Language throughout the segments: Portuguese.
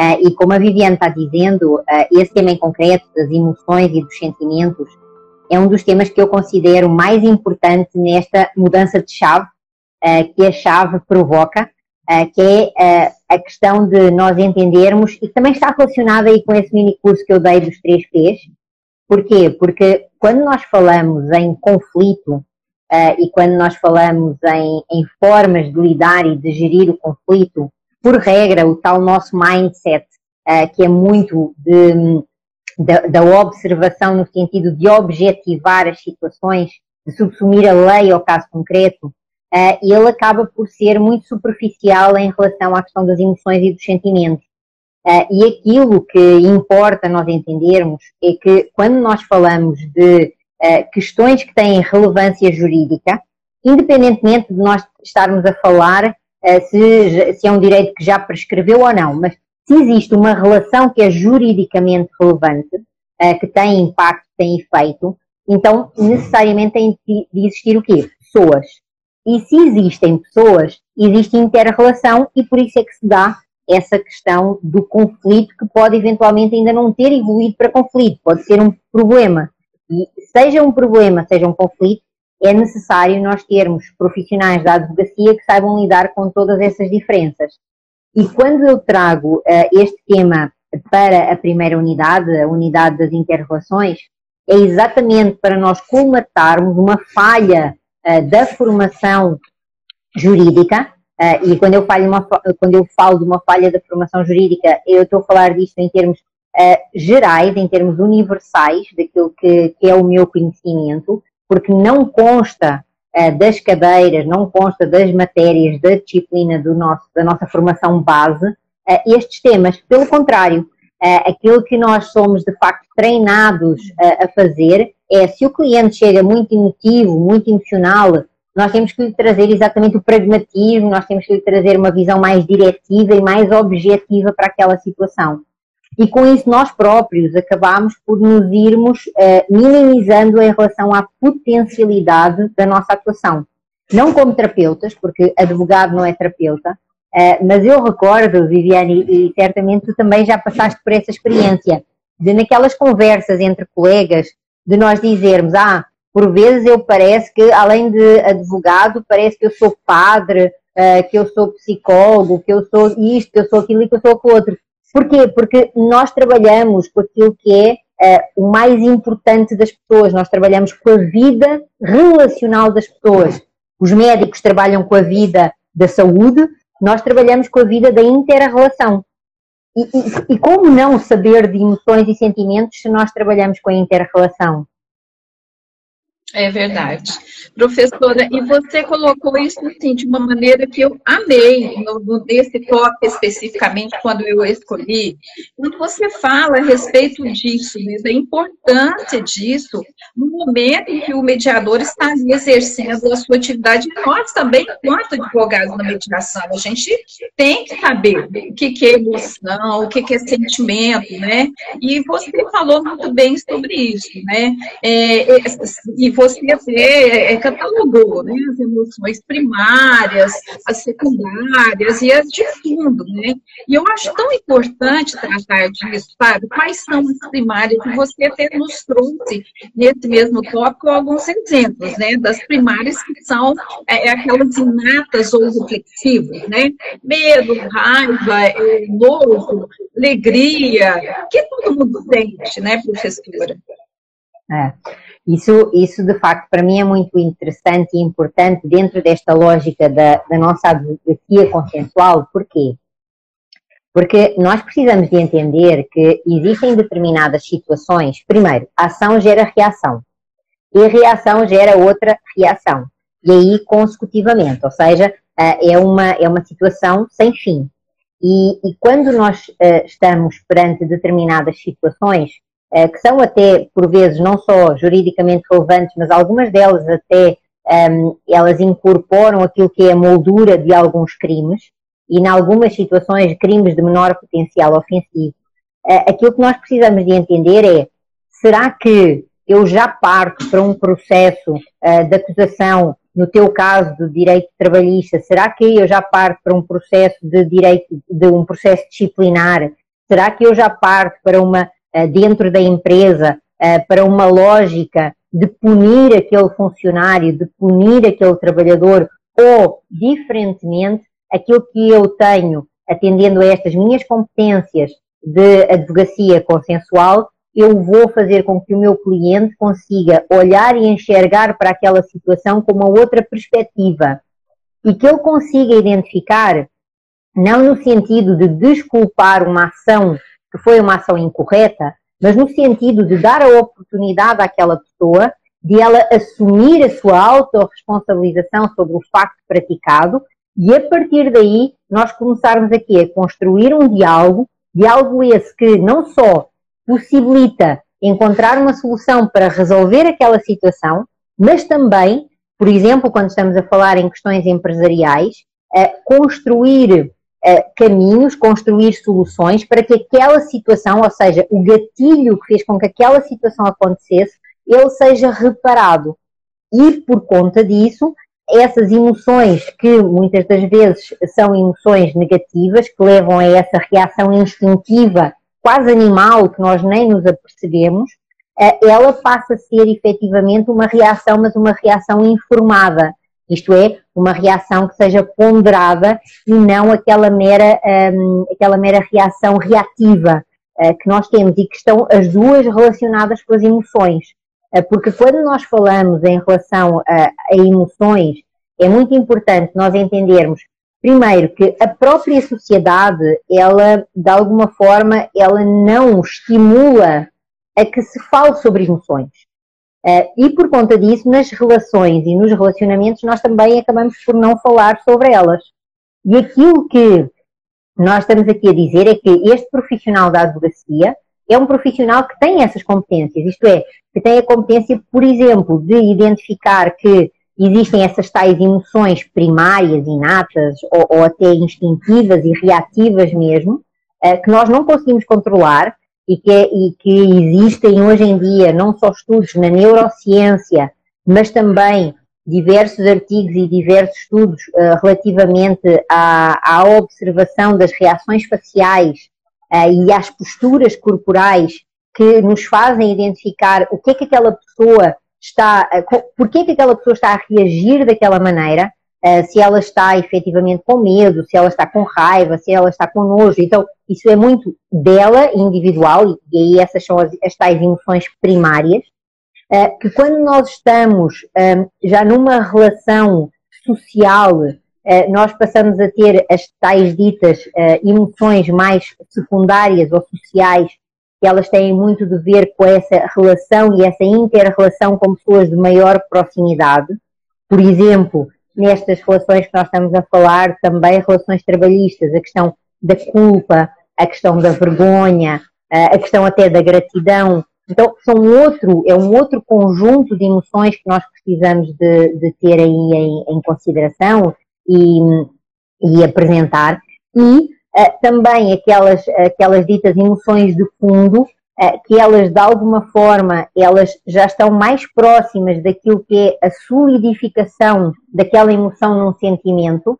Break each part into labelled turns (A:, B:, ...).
A: Uh, e como a Viviane está dizendo, uh, esse tema em concreto, das emoções e dos sentimentos, é um dos temas que eu considero mais importante nesta mudança de chave uh, que a chave provoca, que é a questão de nós entendermos, e também está relacionada aí com esse mini curso que eu dei dos três P's. Porquê? Porque quando nós falamos em conflito, e quando nós falamos em, em, formas de lidar e de gerir o conflito, por regra, o tal nosso mindset, uh, que é muito de, de, da observação no sentido de objetivar as situações, de subsumir a lei ao caso concreto, uh, ele acaba por ser muito superficial em relação à questão das emoções e dos sentimentos. Uh, e aquilo que importa nós entendermos é que quando nós falamos de questões que têm relevância jurídica, independentemente de nós estarmos a falar se, se é um direito que já prescreveu ou não, mas se existe uma relação que é juridicamente relevante, uh, que tem impacto, tem efeito, então necessariamente tem de existir o quê? Pessoas. E se existem pessoas, existe inter-relação e por isso é que se dá essa questão do conflito que pode eventualmente ainda não ter evoluído para conflito, pode ser um problema e seja um problema, seja um conflito, é necessário nós termos profissionais da advocacia que saibam lidar com todas essas diferenças. E quando eu trago uh, este tema para a primeira unidade, a unidade das interrelações, é exatamente para nós colmatarmos uma falha uh, da formação jurídica, uh, e quando eu, falo uma, quando eu falo de uma falha da formação jurídica, eu estou a falar disto em termos gerais, em termos universais, daquilo que, que, é o meu conhecimento, porque não consta uh, das cadeiras, não consta das matérias da disciplina do nosso, da nossa formação base, uh, estes temas. Pelo contrário, aquilo que nós somos de facto treinados a fazer é se o cliente chega muito emotivo, muito emocional, nós temos que lhe trazer exatamente o pragmatismo, nós temos que lhe trazer uma visão mais diretiva e mais objetiva para aquela situação e com isso nós próprios acabamos por nos irmos uh, minimizando em relação à potencialidade da nossa atuação. Não como terapeutas, porque advogado não é terapeuta, uh, mas eu recordo, Viviane, e certamente tu também já passaste por essa experiência, de naquelas conversas entre colegas, de nós dizermos, ah, por vezes eu parece que, além de advogado, parece que eu sou padre, uh, que eu sou psicólogo, que eu sou isto, que eu sou aquilo e que eu sou aquilo outro. Porquê? Porque nós trabalhamos com aquilo que é uh, o mais importante das pessoas, nós trabalhamos com a vida relacional das pessoas. Os médicos trabalham com a vida da saúde, nós trabalhamos com a vida da inter-relação. E, e, e, como não saber de emoções e sentimentos se nós trabalhamos com a inter-relação?
B: É verdade. Professora, e você colocou isso assim, de uma maneira que eu amei, nesse tópico especificamente, quando eu escolhi. Quando você fala a respeito disso, mesmo, a importância disso, no momento em que o mediador está exercendo a sua atividade, nós também, enquanto advogados na mediação, a gente tem que saber o que, que é emoção, o que, que é sentimento, né? E você falou muito bem sobre isso, né? É, é e você até é, catalogou né, as emoções primárias, as secundárias e as de fundo, né? E eu acho tão importante tratar disso, sabe? Quais são as primárias? E você até nos trouxe nesse mesmo tópico alguns exemplos, né? Das primárias que são é, é aquelas inatas ou reflexivas, né? Medo, raiva, é, nojo, alegria, que todo mundo sente, né, professora?
A: É. Isso, isso de facto para mim é muito interessante e importante dentro desta lógica da, da nossa advocacia consensual. Porquê? Porque nós precisamos de entender que existem determinadas situações, primeiro, ação gera reação e a reação gera outra reação e aí consecutivamente, ou seja, eh, é uma, é uma situação sem fim. E, e quando nós eh, estamos perante determinadas situações, que são até, por vezes, não só juridicamente relevantes, mas algumas delas até um, ehm, elas incorporam aquilo que é a moldura de alguns crimes, e em algumas situações crimes de menor potencial ofensivo. Uh, aquilo que nós precisamos de entender é, será que eu já parto para um processo uh, de acusação, no teu caso do direito trabalhista, será que eu já parto para um processo de direito, de um processo disciplinar Será que eu já parto para uma, dentro da empresa, uh, para uma lógica de punir aquele funcionário, de punir aquele trabalhador, ou, diferentemente, aquilo que eu tenho, atendendo a estas minhas competências de advocacia consensual, eu vou fazer com que o meu cliente consiga olhar e enxergar para aquela situação com uma outra perspectiva. E que ele consiga identificar, não no sentido de desculpar uma ação que foi uma ação incorreta, mas no sentido de dar a oportunidade àquela pessoa de ela assumir a sua autorresponsabilização sobre o facto praticado e a partir daí nós começarmos aqui a construir um diálogo, diálogo esse que não só possibilita encontrar uma solução para resolver aquela situação, mas também, por exemplo, quando estamos a falar em questões empresariais, construir caminhos, construir soluções para que aquela situação, ou seja, o gatilho que fez com que aquela situação acontecesse, ele seja reparado. E por conta disso, essas emoções que muitas das vezes são emoções negativas, que levam a essa reação instintiva quase animal, que nós nem nos apercebemos, eh, ela passa a ser efetivamente uma reação, mas uma reação informada. Isto é, uma reação que seja ponderada e não aquela mera, um, aquela mera reação reativa uh, que nós temos e que estão as duas relacionadas com as emoções. Uh, porque quando nós falamos em relação a, a emoções, é muito importante nós entendermos Primeiro, que a própria sociedade, ela, de alguma forma, ela não estimula a que se fale sobre emoções. Uh, e por conta disso, nas relações e nos relacionamentos, nós também acabamos por não falar sobre elas. E aquilo que nós estamos aqui a dizer é que este profissional da advocacia é um profissional que tem essas competências, isto é, que tem a competência, por exemplo, de identificar que existem essas tais emoções primárias, inatas, ou, ou até instintivas e reativas mesmo, uh, que nós não conseguimos controlar e que, e que existem hoje em dia não só estudos na neurociência, mas também diversos artigos e diversos estudos uh, relativamente à, à, observação das reações faciais uh, e às posturas corporais que nos fazem identificar o que é que aquela pessoa está, porquê que aquela pessoa está a reagir daquela maneira, uh, se ela está efetivamente com medo, se ela está com raiva, se ela está com nojo. Então, isso é muito dela, individual, e aí essas são as, as tais emoções primárias, uh, que quando nós estamos um, já numa relação social, uh, nós passamos a ter as tais ditas emoções mais secundárias ou sociais que elas têm muito de ver com essa relação e essa inter-relação com pessoas de maior proximidade. Por exemplo, nestas relações que nós estamos a falar, também relações trabalhistas, a questão da culpa, a questão da vergonha, a questão até da gratidão. Então, são outro, é um outro conjunto de emoções que nós precisamos de, de ter aí em, em consideração e, e apresentar. E eh, também aquelas, aquelas ditas emoções de fundo, que elas de alguma forma elas já estão mais próximas daquilo que é a solidificação daquela emoção num sentimento,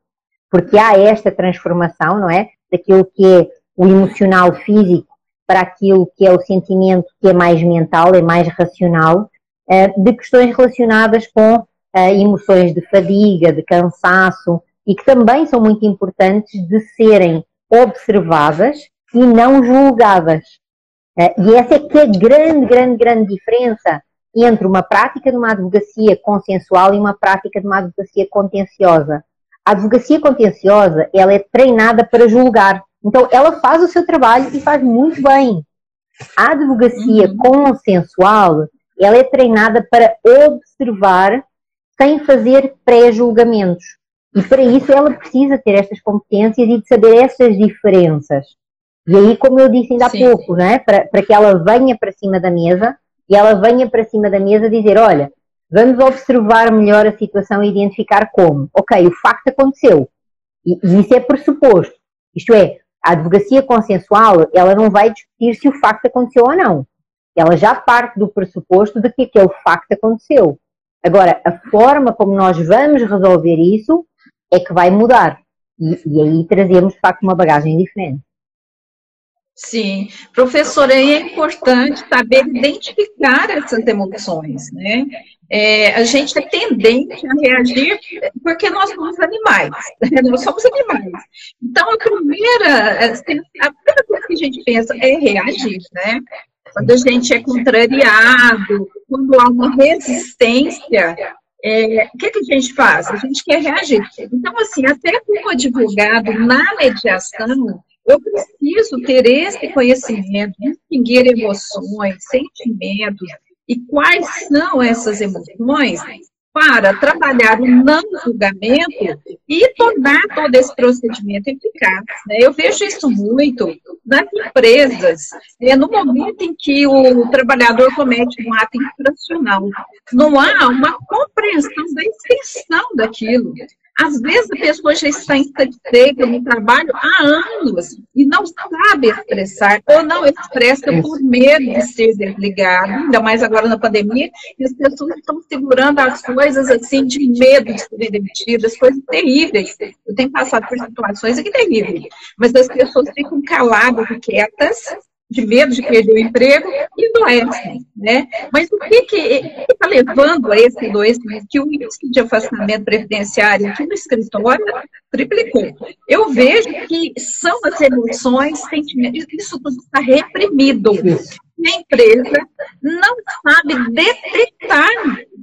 A: porque há esta transformação, não é? Daquilo que é o emocional físico para aquilo que é o sentimento que é mais mental, é mais racional, eh, de questões relacionadas com emoções de fadiga, de cansaço, e que também são muito importantes de serem observadas e não julgadas. Eh, e essa é que é a grande, grande, grande diferença entre uma prática de uma advocacia consensual e uma prática de uma advocacia contenciosa. A advocacia contenciosa, ela é treinada para julgar. Então, ela faz o seu trabalho e faz muito bem. A advocacia uhum. consensual, ela é treinada para observar sem fazer pré-julgamentos. E para isso ela precisa ter estas competências e de saber essas diferenças. E aí, como eu disse ainda há Sim. pouco, né? para, para que ela venha para cima da mesa e ela venha para cima da mesa dizer: olha, vamos observar melhor a situação e identificar como. Ok, o facto aconteceu. E, e isso é pressuposto. Isto é, a advocacia consensual, ela não vai discutir se o facto aconteceu ou não. Ela já parte do pressuposto de que aquele facto aconteceu. Agora, a forma como nós vamos resolver isso é que vai mudar. E, e aí trazemos, de facto, uma bagagem diferente.
B: Sim, professora, é importante saber identificar essas emoções, né? É, a gente é tendente a reagir porque nós somos animais, né? nós somos animais. Então, a primeira, assim, a primeira coisa que a gente pensa é reagir, né? Quando a gente é contrariado, quando há uma resistência, é, o que, que, a gente faz? A gente quer reagir. Então, assim, até como advogado na mediação, eu preciso ter esse conhecimento, distinguir emoções, sentimentos e quais são essas emoções para trabalhar o não julgamento e tornar todo esse procedimento eficaz. Né? Eu vejo isso muito nas empresas, né? no momento em que o trabalhador comete um ato infracional, não há uma compreensão da extensão daquilo. Às vezes a pessoa já está insatisfeita no trabalho há anos e não sabe expressar, ou não expressa por medo de ser desligado, ainda mais agora na pandemia, e as pessoas estão segurando as coisas assim de medo de serem demitidas, coisas terríveis. Eu tenho passado por situações aqui terríveis, mas as pessoas ficam caladas quietas de medo de perder o emprego e doença, né? Mas o que que está levando a esse doençamento? Que o índice de afastamento previdenciário aqui no escritório triplicou. Eu vejo que são as emoções, sentimentos, isso tudo está reprimido. A empresa não sabe detectar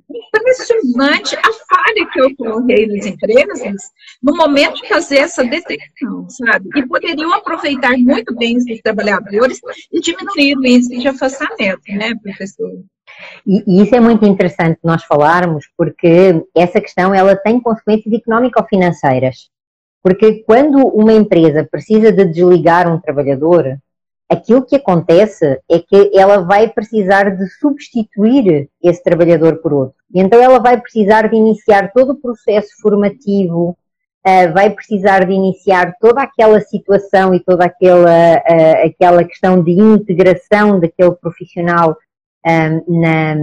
B: impressionante a falha que ocorreu nas empresas no momento de fazer essa detecção, sabe? E poderiam aproveitar muito bem esses trabalhadores e diminuir o índice de afastamento, né, professor?
A: E, isso é muito interessante nós falarmos, porque essa questão ela tem consequências económico-financeiras. Porque quando uma empresa precisa de desligar um trabalhador, aquilo que acontece é que ela vai precisar de substituir esse trabalhador por outro. E então ela vai precisar de iniciar todo o processo formativo, uh, vai precisar de iniciar toda aquela situação e toda aquela, uh, aquela questão de integração daquele profissional uh, na,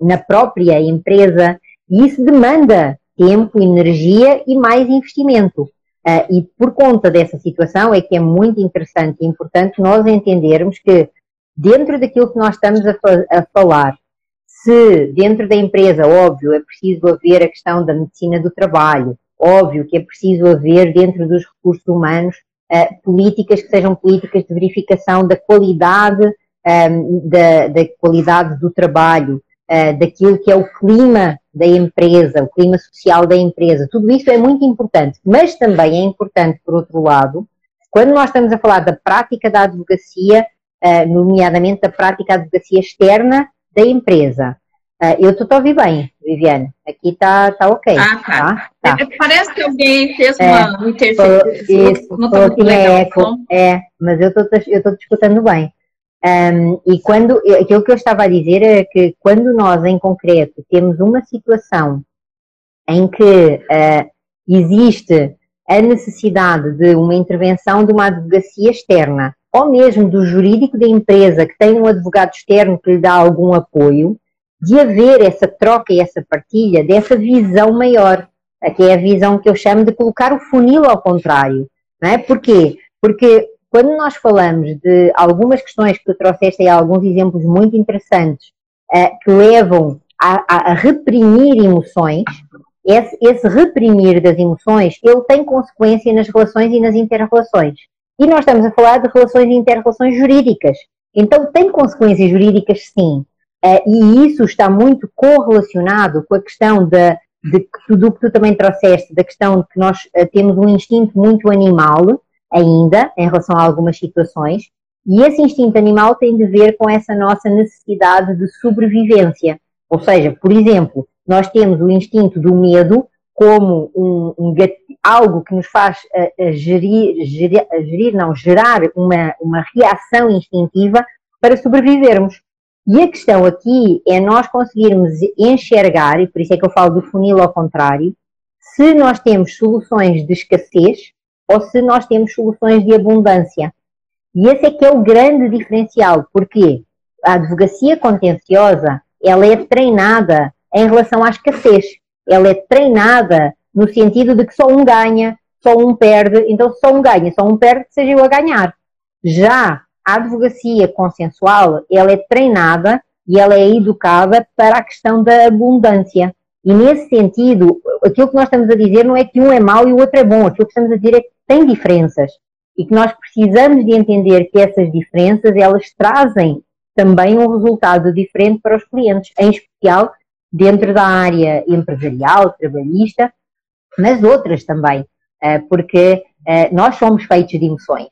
A: na própria empresa. E isso demanda tempo, energia e mais investimento. Uh, e por conta dessa situação é que é muito interessante e importante nós entendermos que dentro daquilo que nós estamos a, fa a falar, se dentro da empresa, óbvio, é preciso haver a questão da medicina do trabalho, óbvio que é preciso haver dentro dos recursos humanos uh, políticas que sejam políticas de verificação da qualidade, um, ehm, da, da, qualidade do trabalho, uh, daquilo que é o clima da empresa, o clima social da empresa, tudo isso é muito importante, mas também é importante, por outro lado, quando nós estamos a falar da prática da advocacia, uh, nomeadamente da prática da advocacia externa da empresa. Uh, eu estou a ouvir bem, Viviane. Aqui está tá ok.
B: Ah, tá. tá, tá. Parece que alguém fez é, uma interferência.
A: Isso, não está muito legal. Eco, é, mas eu estou te escutando bem. Um, e quando, aquilo que eu estava a dizer é que quando nós, em concreto, temos uma situação em que uh, existe a necessidade de uma intervenção de uma advocacia externa, ou mesmo do jurídico da empresa que tem um advogado externo que lhe dá algum apoio, de haver essa troca e essa partilha dessa visão maior, que é a visão que eu chamo de colocar o funil ao contrário. Não é? Porquê? Porque quando nós falamos de algumas questões que tu trouxeste aí, alguns exemplos muito interessantes, uh, que levam a, a, reprimir emoções, esse, esse, reprimir das emoções, ele tem consequência nas relações e nas interrelações. E nós estamos a falar de relações e interrelações jurídicas. Então tem consequências jurídicas, sim. Uh, e isso está muito correlacionado com a questão de, de tudo que tu também trouxeste, da questão de que nós uh, temos um instinto muito animal, ainda em relação a algumas situações, e esse instinto animal tem de ver com essa nossa necessidade de sobrevivência. Ou seja, por exemplo, nós temos o instinto do medo como um, um algo que nos faz uh, uh, gerir, gerir, gerir, não, gerar uma, uma reação instintiva para sobrevivermos. E a questão aqui é nós conseguirmos enxergar, e por isso é que eu falo do funil ao contrário, se nós temos soluções de escassez ou se nós temos soluções de abundância. E esse é que é o grande diferencial, porque a advocacia contenciosa, ela é treinada em relação à escassez. Ela é treinada no sentido de que só um ganha, só um perde, então só um ganha, só um perde, seja eu a ganhar. Já a advocacia consensual, ela é treinada e ela é educada para a questão da abundância. E nesse sentido, aquilo que nós estamos a dizer não é que um é mau e o outro é bom, aquilo que estamos a dizer é que tem diferenças e que nós precisamos de entender que essas diferenças elas trazem também um resultado diferente para os clientes, em especial dentro da área empresarial, trabalhista, mas outras também, eh, porque eh, nós somos feitos de emoções.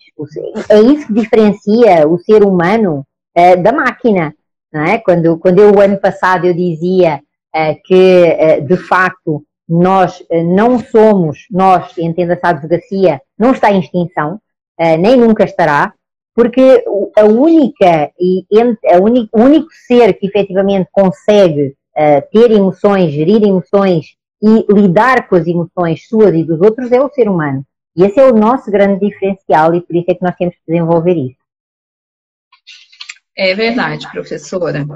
A: É isso que diferencia o ser humano eh, da máquina. Não é? quando, quando eu, o ano passado, eu dizia que, de facto, nós não somos, nós, entenda-se a advocacia, não está em extinção, nem nunca estará, porque a única, a única, o único ser que efetivamente consegue ter emoções, gerir emoções e lidar com as emoções suas e dos outros é o ser humano. E esse é o nosso grande diferencial e por isso é que nós temos que desenvolver isso.
B: É verdade, professora.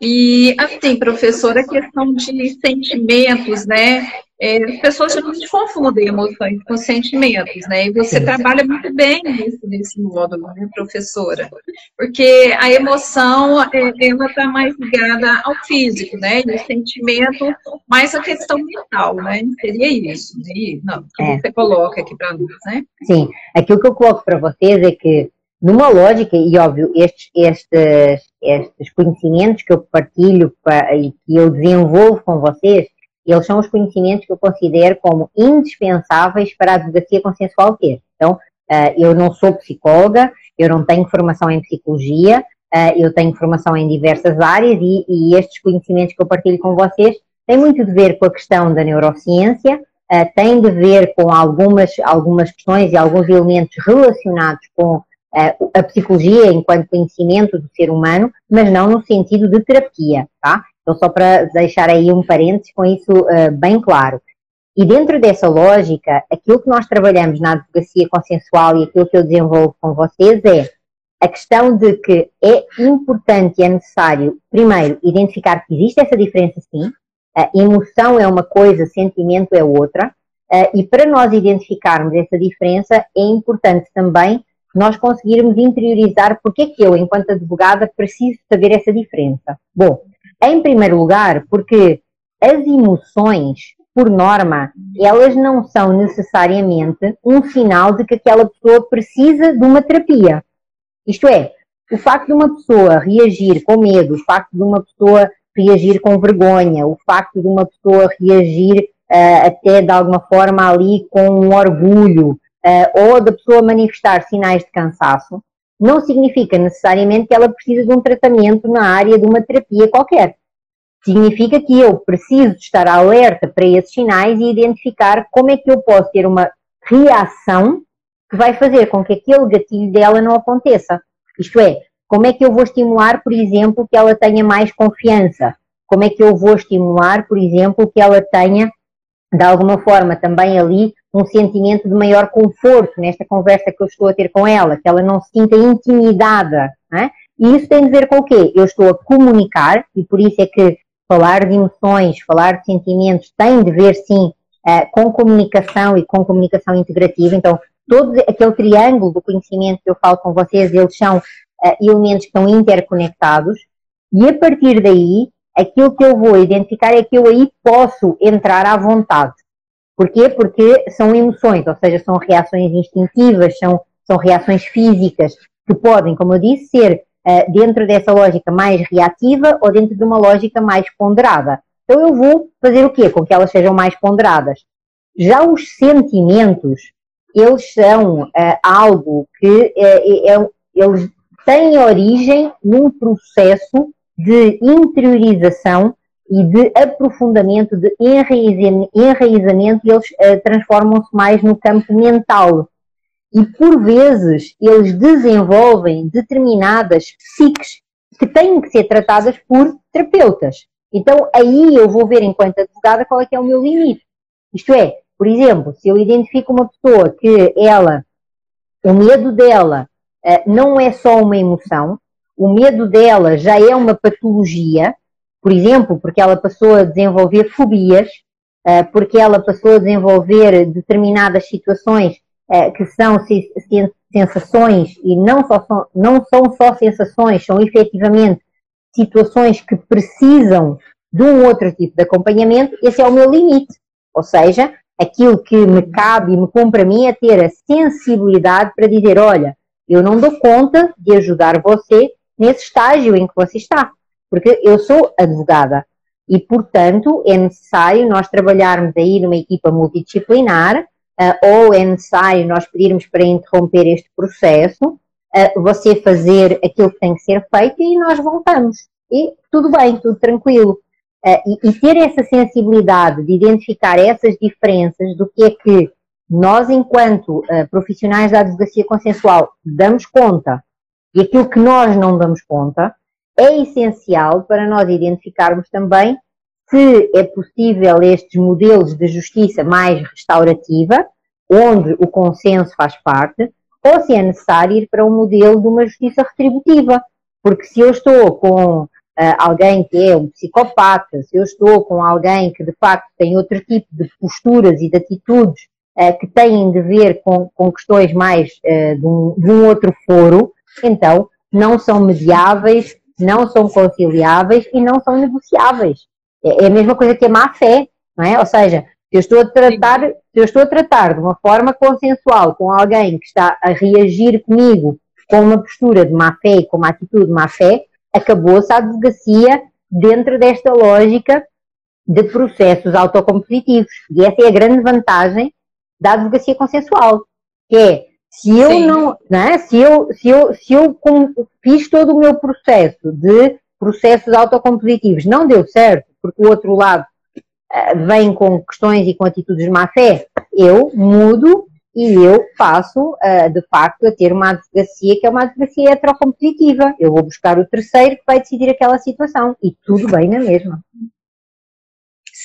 B: E, assim, professora, a questão de sentimentos, né? É, as pessoas geralmente confundem emoções com sentimentos, né? E você Sim. trabalha muito bem nisso, nesse módulo, né, professora? Porque a emoção, é, ela está mais ligada ao físico, né? E o sentimento, mais a questão mental, né? Seria isso, né? Não, que é. você coloca aqui para nós, né?
A: Sim, aquilo que eu coloco para vocês é que numa lógica, e óbvio, estes, estes, estes conhecimentos que eu partilho e que eu desenvolvo com vocês, eles são os conhecimentos que eu considero como indispensáveis para a advocacia consensual ter. Então, uh, eu não sou psicóloga, eu não tenho formação em psicologia, uh, eu tenho formação em diversas áreas e, e, estes conhecimentos que eu partilho com vocês têm muito de ver com a questão da neurociência, uh, têm de ver com algumas, algumas questões e alguns elementos relacionados com a psicologia enquanto conhecimento do ser humano, mas não no sentido de terapia, tá? Então, só para deixar aí um parênteses com isso uh, bem claro. E dentro dessa lógica, aquilo que nós trabalhamos na advocacia consensual e aquilo que eu desenvolvo com vocês é a questão de que é importante e é necessário, primeiro, identificar que existe essa diferença sim, a emoção é uma coisa, sentimento é outra, uh, e para nós identificarmos essa diferença, é importante também nós conseguirmos interiorizar porque é que eu, enquanto advogada, preciso saber essa diferença. Bom, em primeiro lugar, porque as emoções, por norma, elas não são necessariamente um sinal de que aquela pessoa precisa de uma terapia. Isto é, o facto de uma pessoa reagir com medo, o facto de uma pessoa reagir com vergonha, o facto de uma pessoa reagir uh, até de alguma forma ali com um orgulho, uh, ou da pessoa manifestar sinais de cansaço, não significa necessariamente que ela precisa de um tratamento na área de uma terapia qualquer. Significa que eu preciso estar alerta para esses sinais e identificar como é que eu posso ter uma reação que vai fazer com que aquele gatilho dela não aconteça. Isto é, como é que eu vou estimular, por exemplo, que ela tenha mais confiança? Como é que eu vou estimular, por exemplo, que ela tenha, de alguma forma, também ali um sentimento de maior conforto nesta conversa que eu estou a ter com ela, que ela não se sinta intimidada. É? E isso tem a ver com o quê? Eu estou a comunicar, e por isso é que falar de emoções, falar de sentimentos tem de ver, sim, eh, com comunicação e com comunicação integrativa. Então, todo aquele triângulo do conhecimento que eu falo com vocês, eles são eh, elementos que estão interconectados, e a partir daí, aquilo que eu vou identificar é que eu aí posso entrar à vontade. Porquê? Porque são emoções, ou seja, são reações instintivas, são, são reações físicas que podem, como eu disse, ser uh, dentro dessa lógica mais reativa ou dentro de uma lógica mais ponderada. Então eu vou fazer o quê? Com que elas sejam mais ponderadas. Já os sentimentos, eles são uh, algo que é, eles têm origem num processo de interiorização e de aprofundamento, de enraizamento, eles uh, transformam-se mais no campo mental. E por vezes eles desenvolvem determinadas psiques que têm que ser tratadas por terapeutas. Então aí eu vou ver enquanto advogada qual é que é o meu limite. Isto é, por exemplo, se eu identifico uma pessoa que ela, o medo dela uh, não é só uma emoção, o medo dela já é uma patologia, por exemplo, porque ela passou a desenvolver fobias, eh, porque ela passou a desenvolver determinadas situações eh, que são sensações, e não, só são, não são só sensações, são efetivamente situações que precisam de um outro tipo de acompanhamento, esse é o meu limite. Ou seja, aquilo que me cabe e me compra a mim é ter a sensibilidade para dizer: olha, eu não dou conta de ajudar você nesse estágio em que você está, porque eu sou advogada e, portanto, é necessário nós trabalharmos aí numa equipa multidisciplinar uh, ou é necessário nós pedirmos para interromper este processo, uh, você fazer aquilo que tem que ser feito e nós voltamos. E tudo bem, tudo tranquilo. Uh, e, e, ter essa sensibilidade de identificar essas diferenças do que é que nós, enquanto profissionais da advocacia consensual, damos conta e aquilo que nós não damos conta, é essencial para nós identificarmos também se é possível estes modelos de justiça mais restaurativa, onde o consenso faz parte, ou se é necessário ir para um modelo de uma justiça retributiva. Porque se eu estou com uh, alguém que é um psicopata, se eu estou com alguém que de facto tem outro tipo de posturas e de atitudes uh, que têm de ver com, com questões mais uh, de, um, de um outro foro, então não são mediáveis, não são conciliáveis e não são negociáveis. É, é a mesma coisa que a má fé, não é? Ou seja, se eu estou a tratar, se eu estou a tratar de uma forma consensual com alguém que está a reagir comigo com uma postura de má fé e com uma atitude de má fé, acabou-se a advocacia dentro desta lógica de processos autocompetitivos. E essa é a grande vantagem da advocacia consensual, que é se eu Sim. não, não é? se eu, se eu, se eu fiz todo o meu processo de processos autocompositivos, não deu certo, porque o outro lado uh, vem com questões e com atitudes de má fé, eu mudo e eu passo, uh, de facto, a ter uma advocacia que é uma advocacia heterocompositiva. Eu vou buscar o terceiro que vai decidir aquela situação e tudo bem na mesma.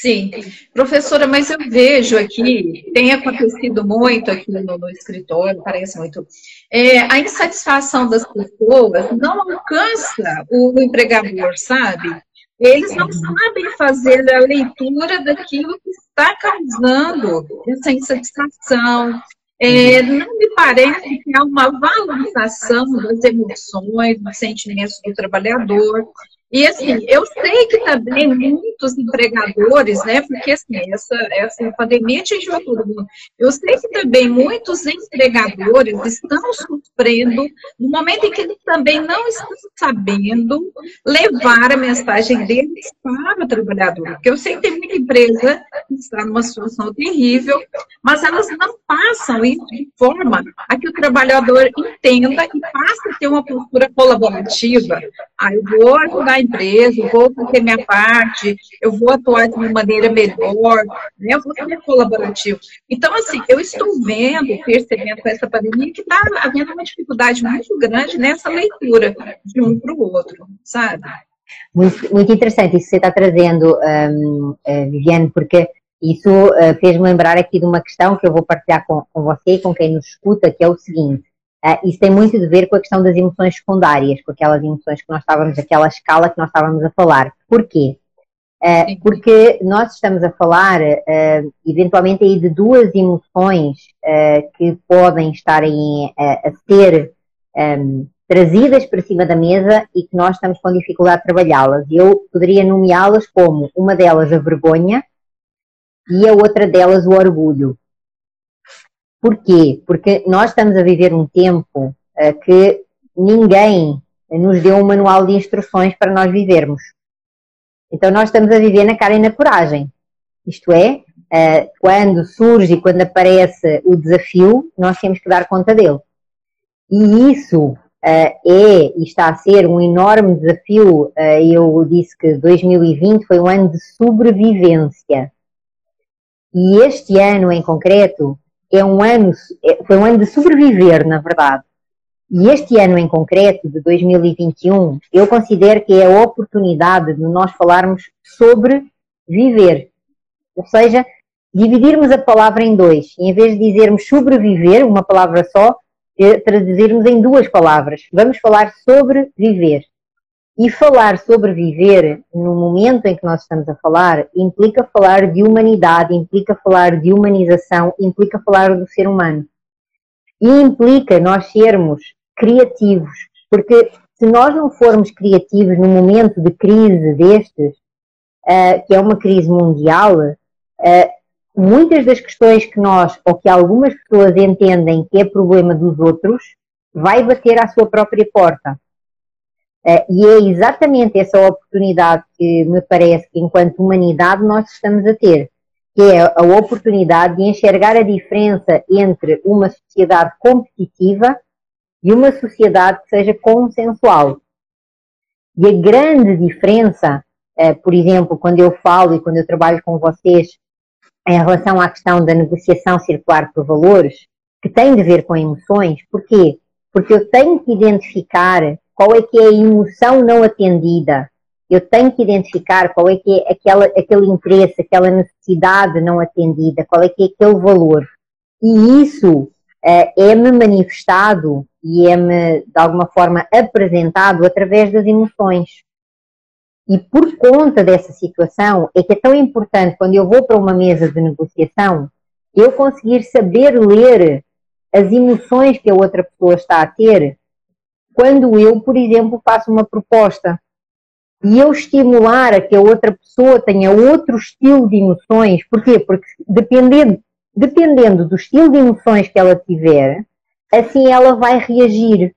B: Sim, professora, mas eu vejo aqui, tem acontecido muito aqui no, no escritório, parece muito, é, a insatisfação das pessoas não alcança o empregador, sabe? Eles não sabem fazer a leitura daquilo que está causando essa insatisfação. É, não me parece que há uma valorização das emoções, dos sentimentos do trabalhador. E assim, eu sei que também muitos empregadores, né, porque assim, essa, essa pandemia atingiu todo mundo. Eu sei que também muitos empregadores estão sofrendo no momento em que eles também não estão sabendo levar a mensagem deles para o trabalhador. Porque eu sei que tem muita empresa que está numa situação terrível, mas elas não passam isso de forma a que o trabalhador entenda e passe a ter uma postura colaborativa. Ah, eu vou ajudar a empresa, vou fazer minha parte, eu vou atuar de uma maneira melhor, né? eu vou ser colaborativo. Então, assim, eu estou vendo, percebendo com essa pandemia que está havendo uma dificuldade muito grande nessa leitura de um para o outro, sabe?
A: Muito, muito interessante isso que você está trazendo, um, eh, Viviane, porque isso uh, fez-me lembrar aqui de uma questão que eu vou partilhar com, com você e com quem nos escuta, que é o seguinte. Uh, isso tem muito a ver com a questão das emoções secundárias, com aquelas emoções que nós estávamos, aquela escala que nós estávamos a falar. Porquê? Uh, porque nós estamos a falar, uh, eventualmente, aí de duas emoções que podem estar aí a ser um, trazidas para cima da mesa e que nós estamos com dificuldade de trabalhá-las. Eu poderia nomeá-las como uma delas a vergonha e a outra delas o orgulho. Porquê? Porque nós estamos a viver um tempo uh, que ninguém nos deu um manual de instruções para nós vivermos. Então nós estamos a viver na cara e na coragem. Isto é, uh, quando surge e quando aparece o desafio, nós temos que dar conta dele. E isso uh, é e está a ser um enorme desafio. eu disse que 2020 foi um ano de sobrevivência. E este ano em concreto é um ano, é, foi um ano de sobreviver, na verdade. E este ano em concreto, de 2021, eu considero que é a oportunidade de nós falarmos sobre viver. Ou seja, dividirmos a palavra em dois. E em vez de dizermos sobreviver, uma palavra só, eh, traduzirmos em duas palavras. Vamos falar sobre viver. E falar sobre viver no momento em que nós estamos a falar implica falar de humanidade, implica falar de humanização, implica falar do ser humano. E implica nós sermos criativos, porque se nós não formos criativos no momento de crise destes, uh, que é uma crise mundial, uh, muitas das questões que nós, ou que algumas pessoas entendem que é problema dos outros, vai bater à sua própria porta. Uh, e é exatamente essa oportunidade que me parece que, enquanto humanidade, nós estamos a ter, que é a oportunidade de enxergar a diferença entre uma sociedade competitiva e uma sociedade que seja consensual. E a grande diferença, uh, por exemplo, quando eu falo e quando eu trabalho com vocês em relação à questão da negociação circular por valores, que tem de ver com emoções, porquê? Porque eu tenho que identificar qual é que é a emoção não atendida. Eu tenho que identificar qual é que é aquela, aquele interesse, aquela necessidade não atendida, qual é que é aquele valor. E isso é, é-me manifestado e é-me, de alguma forma, apresentado através das emoções. E por conta dessa situação, é que é tão importante, quando eu vou para uma mesa de negociação, eu conseguir saber ler as emoções que a outra pessoa está a ter quando eu, por exemplo, faço uma proposta e eu estimular a que a outra pessoa tenha outro estilo de emoções, porquê? Porque dependendo, dependendo do estilo de emoções que ela tiver, assim ela vai reagir.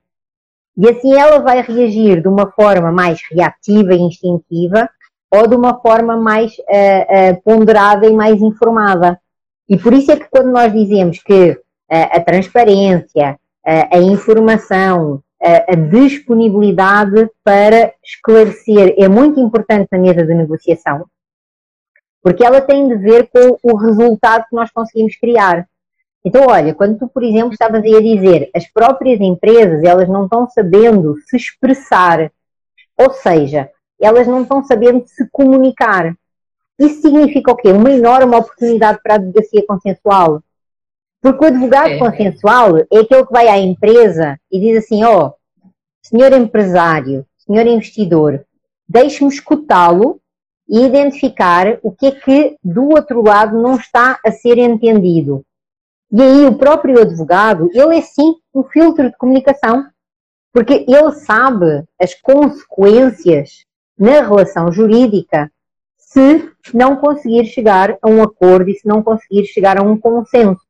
A: E assim ela vai reagir de uma forma mais reativa e instintiva ou de uma forma mais uh, uh, ponderada e mais informada. E por isso é que quando nós dizemos que uh, a transparência, a informação, a disponibilidade para esclarecer é muito importante na mesa de negociação, porque ela tem de ver com o resultado que nós conseguimos criar. Então, olha, quando tu, por exemplo, estavas aí a dizer, as próprias empresas, elas não estão sabendo se expressar, ou seja, elas não estão sabendo se comunicar. Isso significa o quê? Uma enorme oportunidade para a advocacia consensual. Porque o advogado é. consensual é aquele que vai à empresa e diz assim: ó, oh, senhor empresário, senhor investidor, deixe-me escutá-lo e identificar o que é que do outro lado não está a ser entendido. E aí o próprio advogado, ele é sim um filtro de comunicação, porque ele sabe as consequências na relação jurídica se não conseguir chegar a um acordo e se não conseguir chegar a um consenso.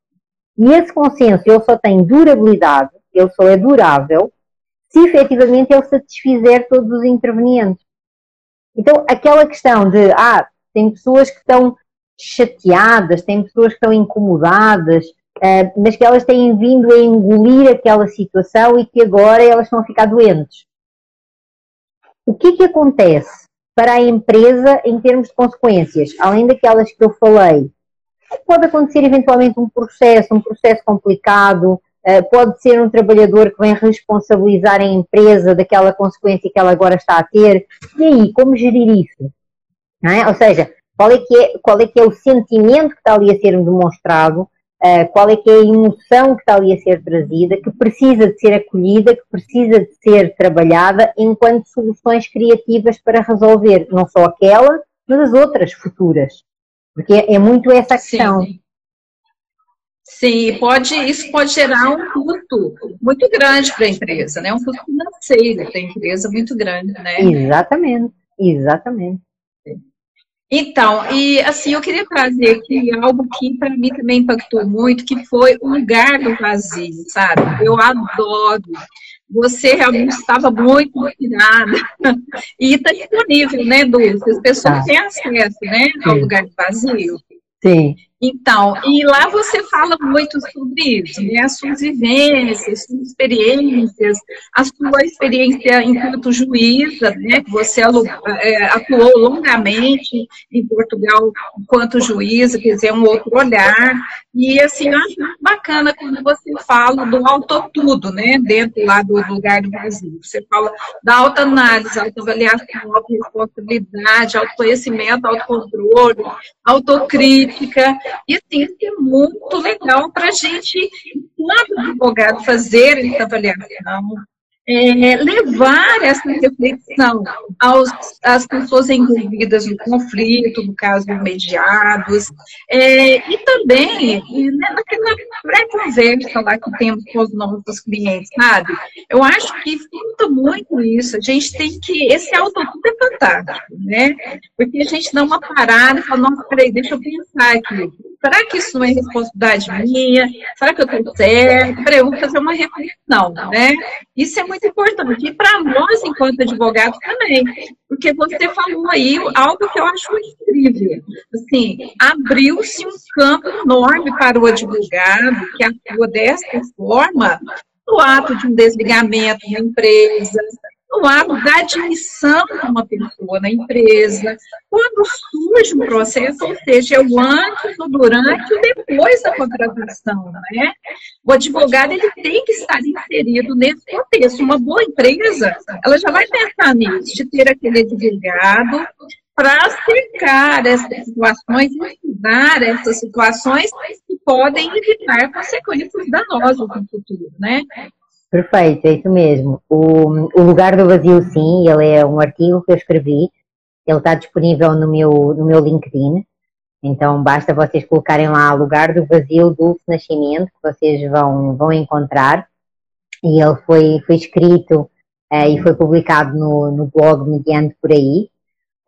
A: E esse consenso ele só tem durabilidade, ele só é durável, se efetivamente ele satisfizer todos os intervenientes. Então, aquela questão de, ah, tem pessoas que estão chateadas, tem pessoas que estão incomodadas, uh, mas que elas têm vindo a engolir aquela situação e que agora elas estão a ficar doentes. O que é que acontece para a empresa em termos de consequências? Além daquelas que eu falei, Pode acontecer eventualmente um processo, um processo complicado, eh, pode ser um trabalhador que vem responsabilizar a empresa daquela consequência que ela agora está a ter. E aí, como gerir isso? É? Ou seja, qual é, que é, qual é que é o sentimento que está ali a ser demonstrado, eh, qual é que é a emoção que está ali a ser trazida, que precisa de ser acolhida, que precisa de ser trabalhada enquanto soluções criativas para resolver não só aquela, mas as outras futuras. Porque é muito essa questão.
B: Sim. Sim, pode, isso pode gerar um custo muito grande para a empresa, né? Um custo financeiro para a empresa muito grande, né?
A: Exatamente, exatamente.
B: Então, e assim, eu queria trazer aqui algo que para mim também impactou muito, que foi o lugar do vazio, sabe? Eu adoro. Você realmente estava muito inspirada. E está disponível, né, Dulce? As pessoas tá. têm acesso, né, ao lugar do vazio.
A: Sim.
B: Então, e lá você fala muito sobre isso, né? As suas vivências, suas experiências, a sua experiência enquanto juíza, né? Que você é, atuou longamente em Portugal enquanto juíza, quer dizer, um outro olhar. E, assim, eu acho muito bacana quando você fala do autotudo, né? Dentro lá do lugar do Brasil. Você fala da autoanálise, autoavaliação, autorresponsabilidade, autoconhecimento, autocontrole, autocrítica. E assim, isso é muito legal para a gente, quando advogado, fazer essa avaliação, é, levar essa reflexão aos, às pessoas envolvidas no conflito, no caso, mediados, é, e também né, naquela pré-conversa lá que temos com os nossos clientes, sabe? Eu acho que falta muito isso. A gente tem que. Esse autotudo é fantástico, né? Porque a gente dá uma parada e fala, nossa, peraí, deixa eu pensar aqui. Será que isso não é responsabilidade minha? Será que eu estou certo? Peraí, eu vou fazer uma reflexão, né? Isso é muito importante. E para nós, enquanto advogados, também. Porque você falou aí algo que eu acho incrível. Assim, abriu-se um campo enorme para o advogado que atua dessa forma no ato de um desligamento da empresa, no ato da admissão de uma pessoa na empresa, quando surge um processo, ou seja, é o antes, o durante e o depois da contratação, né? O advogado ele tem que estar inserido nesse contexto. Uma boa empresa, ela já vai pensar nisso, de ter aquele advogado para cercar essas situações e estudar essas situações que podem evitar consequências danosas no futuro, né?
A: Perfeito, é isso mesmo. O, o Lugar do Vazio, sim, ele é um artigo que eu escrevi, ele está disponível no meu, no meu LinkedIn, então basta vocês colocarem lá Lugar do Vazio Dulce Nascimento, que vocês vão, vão encontrar, e ele foi, foi escrito uh, e foi publicado no, no blog Mediante por aí,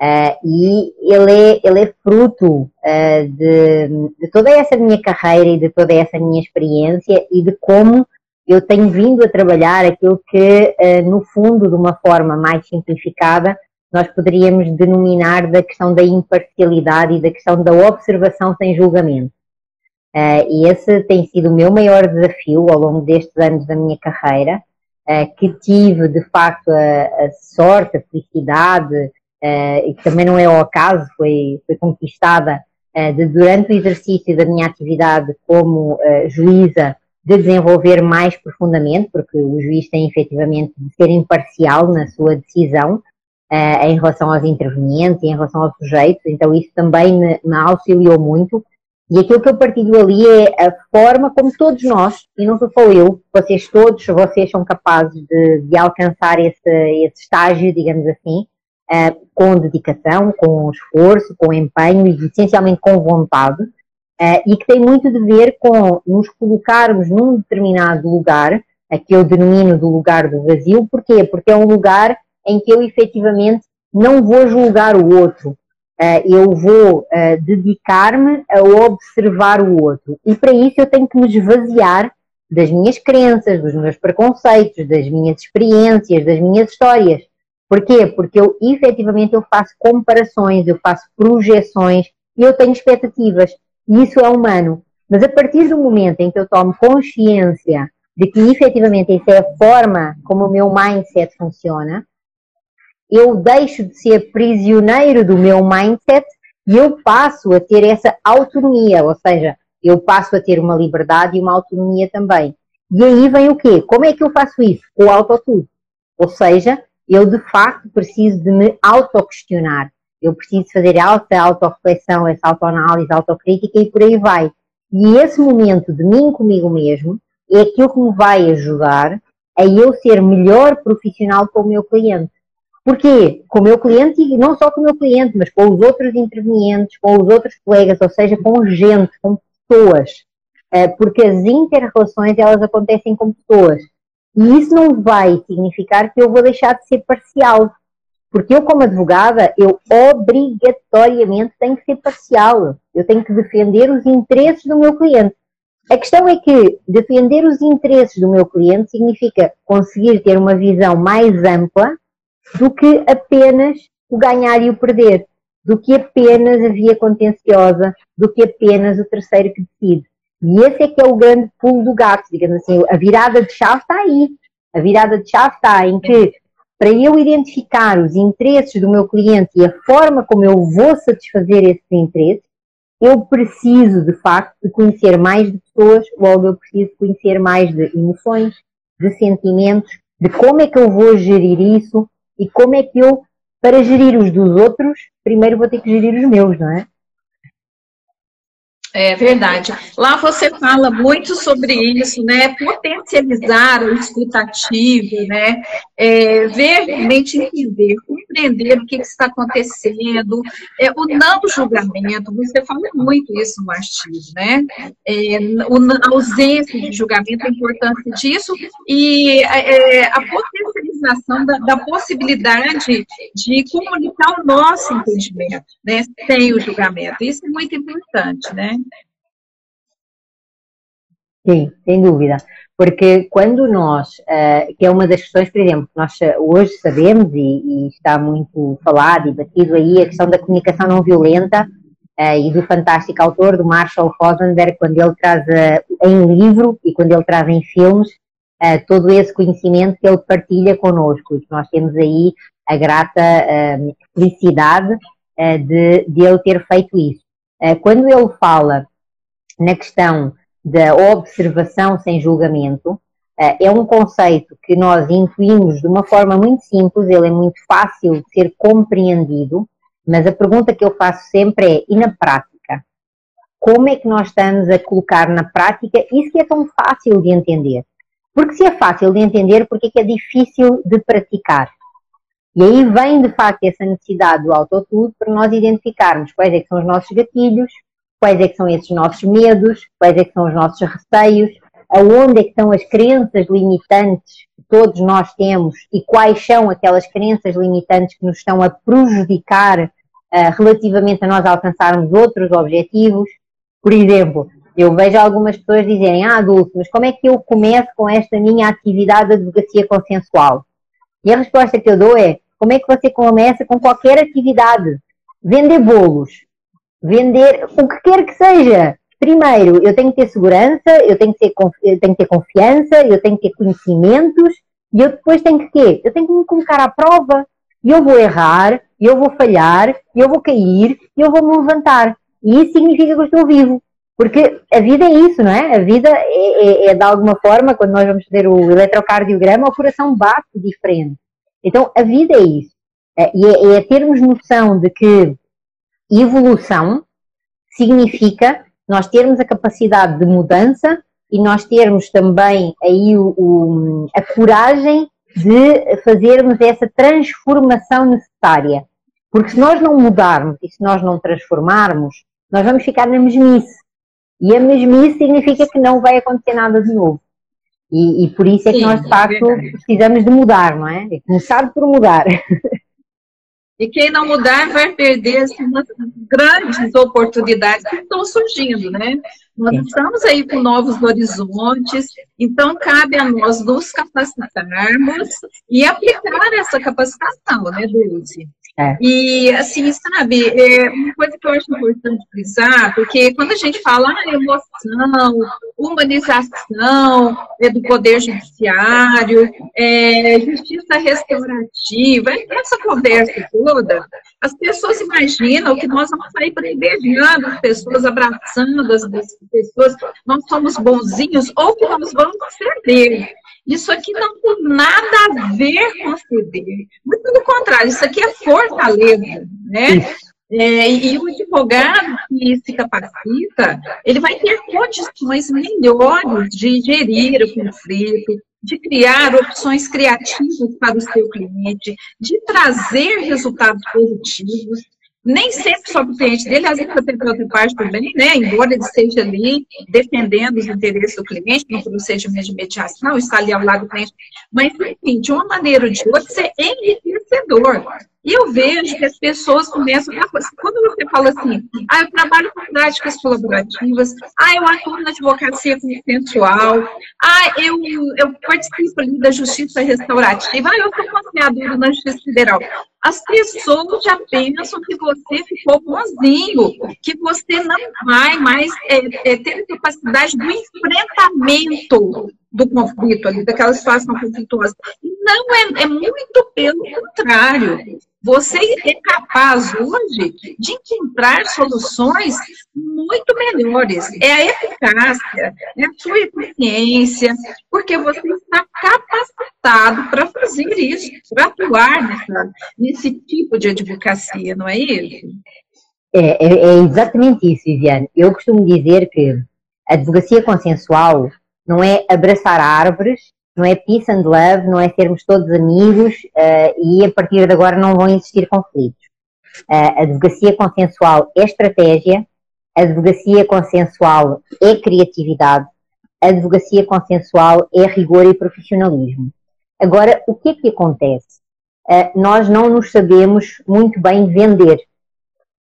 A: uh, e ele é, ele é fruto uh, de, de toda essa minha carreira e de toda essa minha experiência e de como eu tenho vindo a trabalhar aquilo que, eh, no fundo, de uma forma mais simplificada, nós poderíamos denominar da questão da imparcialidade e da questão da observação sem julgamento. Eh, e esse tem sido o meu maior desafio ao longo destes anos da minha carreira, eh, que tive, de facto, a, sorte, a felicidade, e que também não é ao acaso, foi, foi conquistada de, durante o exercício da minha atividade como juíza desenvolver mais profundamente, porque o juiz tem efetivamente de ser imparcial na sua decisão uh, em relação aos intervenientes e em relação aos sujeitos, então isso também me, me, auxiliou muito. E aquilo que eu partilho ali é a forma como todos nós, e não sou só eu, vocês todos, vocês são capazes de, de alcançar esse, esse estágio, digamos assim, uh, com dedicação, com esforço, com empenho e essencialmente com vontade uh, e que tem muito de ver com nos colocarmos num determinado lugar, a que eu denomino do lugar do vazio, porquê? Porque é um lugar em que eu efetivamente não vou julgar o outro, uh, eu vou uh, dedicar-me a observar o outro. E para isso eu tenho que me esvaziar das minhas crenças, dos meus preconceitos, das minhas experiências, das minhas histórias. Porquê? Porque eu efetivamente eu faço comparações, eu faço projeções e eu tenho expectativas. E isso é humano. Mas a partir do momento em que eu tomo consciência de que efetivamente essa é a forma como o meu mindset funciona, eu deixo de ser prisioneiro do meu mindset e eu passo a ter essa autonomia, ou seja, eu passo a ter uma liberdade e uma autonomia também. E aí vem o quê? Como é que eu faço isso? O autotudo. Ou seja, eu de facto preciso de me auto-questionar eu preciso fazer alta autorreflexão, essa autoanálise, autocrítica e por aí vai. E esse momento de mim comigo mesmo é aquilo que me vai ajudar a eu ser melhor profissional com o meu cliente. Porquê? Com o meu cliente e não só com o meu cliente, mas com os outros intervenientes, com os outros colegas, ou seja, com gente, com pessoas. Eh, porque as interrelações, elas acontecem com pessoas. E isso não vai significar que eu vou deixar de ser parcial. Porque eu, como advogada, eu obrigatoriamente tenho que ser parcial. Eu tenho que defender os interesses do meu cliente. A questão é que defender os interesses do meu cliente significa conseguir ter uma visão mais ampla do que apenas o ganhar e o perder, do que apenas a via contenciosa, do que apenas o terceiro que decide. E esse é que é o grande pulo do gato, digamos assim. A virada de chave está aí. A virada de chave está em que para eu identificar os interesses do meu cliente e a forma como eu vou satisfazer esses interesses, eu preciso, de facto, de conhecer mais de pessoas, logo eu preciso conhecer mais de emoções, de sentimentos, de como é que eu vou gerir isso e como é que eu, para gerir os dos outros, primeiro vou ter que gerir os meus, não é?
B: É verdade. Lá você fala muito sobre isso, né? Potencializar o escutativo, né? É, ver, realmente entender, compreender o que, que está acontecendo, é, o não julgamento, você fala muito isso no artigo, né? É, a ausência de julgamento, a importância disso e é, a potencialização da, da possibilidade de comunicar o nosso entendimento, né? Sem o julgamento. Isso é muito importante, né?
A: Sim, sem dúvida. Porque quando nós, uh, que é uma das questões, por exemplo, nós hoje sabemos e, e, está muito falado e batido aí a questão da comunicação não violenta uh, e do fantástico autor, do Marshall Rosenberg, quando ele traz uh, em livro e quando ele traz em filmes todo esse conhecimento que ele partilha connosco. Nós temos aí a grata felicidade de, de ele ter feito isso. quando ele fala na questão da observação sem julgamento, eh, é um conceito que nós intuímos de uma forma muito simples, ele é muito fácil de ser compreendido, mas a pergunta que eu faço sempre é: e na prática? Como é que nós estamos a colocar na prática isso que é tão fácil de entender? Porque se é fácil de entender, por que é difícil de praticar? E aí vem de facto essa necessidade do autotudo para nós identificarmos quais é que são os nossos gatilhos, quais é que são esses nossos medos, quais é que são os nossos receios, aonde é que estão as crenças limitantes que todos nós temos e quais são aquelas crenças limitantes que nos estão a prejudicar uh, relativamente a nós alcançarmos outros objetivos. Por exemplo, eu vejo algumas pessoas dizerem, ah, Dulce, mas como é que eu começo com esta minha atividade de advocacia consensual? E a resposta que eu dou é, como é que você começa com qualquer atividade? Vender bolos vender o que quer que seja. Primeiro, eu tenho que ter segurança, eu tenho que ter, eu tenho que ter confiança, eu tenho que ter conhecimentos, e eu depois tenho que quê? Eu tenho que me colocar à prova. E eu vou errar, eu vou falhar, eu vou cair, eu vou me levantar. E isso significa que eu estou vivo. Porque a vida é isso, não é? A vida é, é, é de alguma forma, quando nós vamos fazer o eletrocardiograma, o coração bate diferente. Então, a vida é isso. É, e é, é termos noção de que evolução significa nós termos a capacidade de mudança e nós termos também aí o, o, a coragem de fazermos essa transformação necessária. Porque se nós não mudarmos e se nós não transformarmos, nós vamos ficar na mesmice. E a mesmice significa que não vai acontecer nada de novo. E, e por isso é que Sim, nós, de é facto, é precisamos de mudar, não é? é começar por mudar.
B: E quem não mudar vai perder assim, grandes oportunidades que estão surgindo, né? Nós estamos aí com novos horizontes, então cabe a nós nos capacitarmos e aplicar essa capacitação, né, Dulce? É. E, assim, sabe, é uma coisa que eu acho importante frisar, porque quando a gente fala ah, emoção, humanização é, do poder judiciário, é, justiça restaurativa, essa conversa toda, as pessoas imaginam que nós vamos sair privilegiando as pessoas, abraçando as pessoas, nós somos bonzinhos, ou que nós vamos ceder. Isso aqui não tem nada a ver com ceder. Muito pelo contrário, isso aqui é fortaleza, né? É, e o advogado que se capacita, ele vai ter condições melhores de gerir o conflito, de criar opções criativas para o seu cliente, de trazer resultados positivos nem sempre só para o cliente dele, às vezes até para outra parte também, né? Embora ele esteja ali defendendo os interesses do cliente no procedimento de mediação, está ali ao lado do cliente, mas, enfim, de uma maneira ou de outra, ser enriquecedor. E eu vejo que as pessoas começam. Quando você fala assim, ah, eu trabalho com práticas colaborativas, ah, eu atuo na advocacia consensual, ah, eu, eu participo ali da justiça restaurativa, ah, eu sou conciliadora na Justiça Federal. As pessoas já pensam que você ficou bonzinho, que você não vai mais é, é, ter capacidade do enfrentamento do conflito ali, daquela situação conflituosa. Não, é, é muito pelo contrário. Você é capaz hoje de encontrar soluções muito melhores. É a eficácia, é a sua eficiência, porque você está capacitado para fazer isso, para atuar nessa, nesse tipo de advocacia, não é isso?
A: É, é, é, exatamente isso, Viviane. Eu costumo dizer que a advocacia consensual não é abraçar árvores, não é peace and love, não é sermos todos amigos uh, e a partir de agora não vão existir conflitos. Uh, a advocacia consensual é estratégia, a advocacia consensual é criatividade, a advocacia consensual é rigor e profissionalismo. Agora, o que é que acontece? Uh, nós não nos sabemos muito bem vender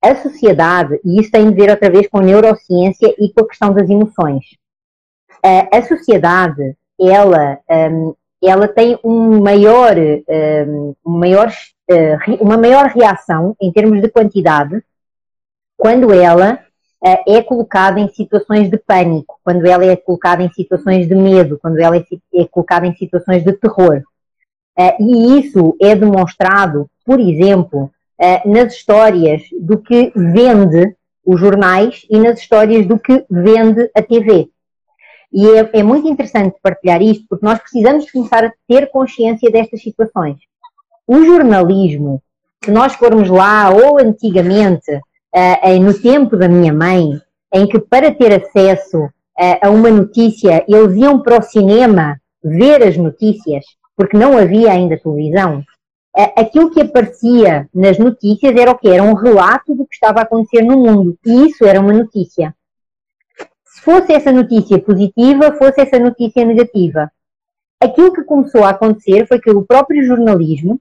A: a sociedade, e isso tem a ver outra vez com neurociência e com a questão das emoções. A sociedade, ela, hum, ela tem um maior, hum, um maior, eh, uma maior reação em termos de quantidade quando ela eh, é colocada em situações de pânico, quando ela é colocada em situações de medo, quando ela é, é colocada em situações de terror. Eh, e isso é demonstrado, por exemplo, nas histórias do que vende os jornais e nas histórias do que vende a TV. E é, é, muito interessante partilhar isto, porque nós precisamos começar a ter consciência destas situações. O jornalismo, se nós formos lá, ou antigamente, uh, no tempo da minha mãe, em que para ter acesso uh, a uma notícia, eles iam para o cinema ver as notícias, porque não havia ainda televisão, aquilo que aparecia nas notícias era o que? Era um relato do que estava a acontecer no mundo. E isso era uma notícia. Se fosse essa notícia positiva, fosse essa notícia negativa. Aquilo que começou a acontecer foi que o próprio jornalismo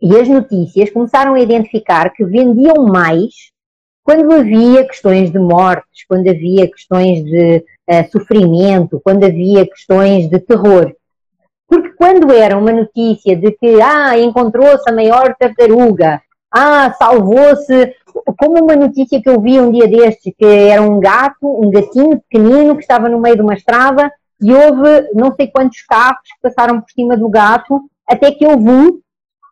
A: e as notícias começaram a identificar que vendiam mais quando havia questões de mortes, quando havia questões de uh, sofrimento, quando havia questões de terror. Porque quando era uma notícia de que, ah, encontrou-se a maior tartaruga, ah, salvou-se, como uma notícia que eu vi um dia destes, que era um gato, um gatinho pequenino que estava no meio de uma estrada e houve não sei quantos carros que passaram por cima do gato, até que houve um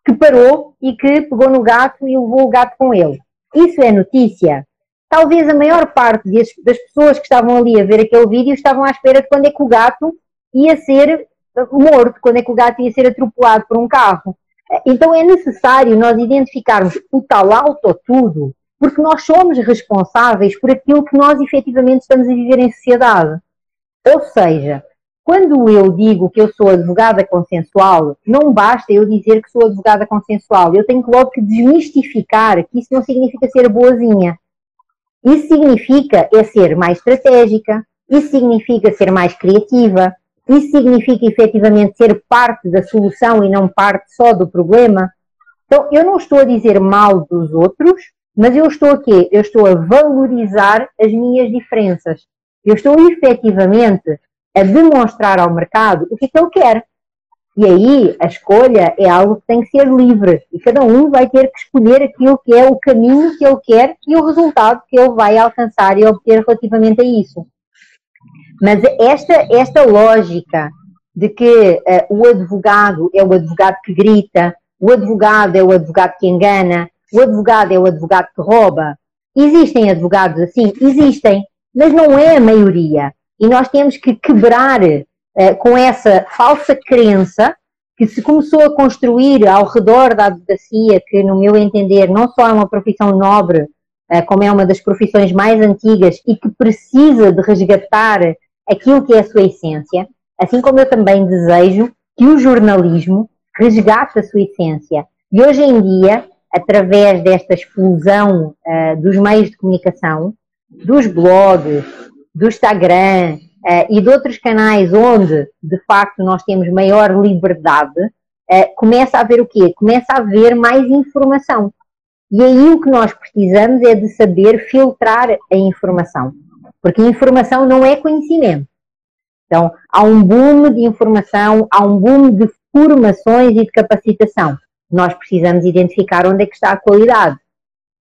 A: que parou e que pegou no gato e levou o gato com ele. Isso é notícia. Talvez a maior parte das pessoas que estavam ali a ver aquele vídeo estavam à espera de quando é que o gato ia ser morto quando é que o gato ia ser atropelado por um carro. Então é necessário nós identificarmos o tal auto tudo, porque nós somos responsáveis por aquilo que nós efetivamente estamos a viver em sociedade. Ou seja, quando eu digo que eu sou advogada consensual, não basta eu dizer que sou advogada consensual. Eu tenho que logo que desmistificar que isso não significa ser boazinha. Isso significa é ser mais estratégica, isso significa ser mais criativa, isso significa efetivamente ser parte da solução e não parte só do problema? Então, eu não estou a dizer mal dos outros, mas eu estou aqui, eu estou a valorizar as minhas diferenças. Eu estou efetivamente a demonstrar ao mercado o que é que ele quer. E aí a escolha é algo que tem que ser livre e cada um vai ter que escolher aquilo que é o caminho que ele quer e o resultado que ele vai alcançar e obter relativamente a isso. Mas esta, esta lógica de que uh, o advogado é o advogado que grita, o advogado é o advogado que engana, o advogado é o advogado que rouba. Existem advogados assim? Existem, mas não é a maioria. E nós temos que quebrar uh, com essa falsa crença que se começou a construir ao redor da advocacia, que, no meu entender, não só é uma profissão nobre, como é uma das profissões mais antigas e que precisa de resgatar aquilo que é a sua essência, assim como eu também desejo que o jornalismo resgate a sua essência. E hoje em dia, através desta explosão uh, dos meios de comunicação, dos blogs, do Instagram uh, e de outros canais onde, de facto, nós temos maior liberdade, uh, começa a haver o quê? Começa a haver mais informação. E aí o que nós precisamos é de saber filtrar a informação. Porque informação não é conhecimento. Então, há um boom de informação, há um boom de formações e de capacitação. Nós precisamos identificar onde é que está a qualidade.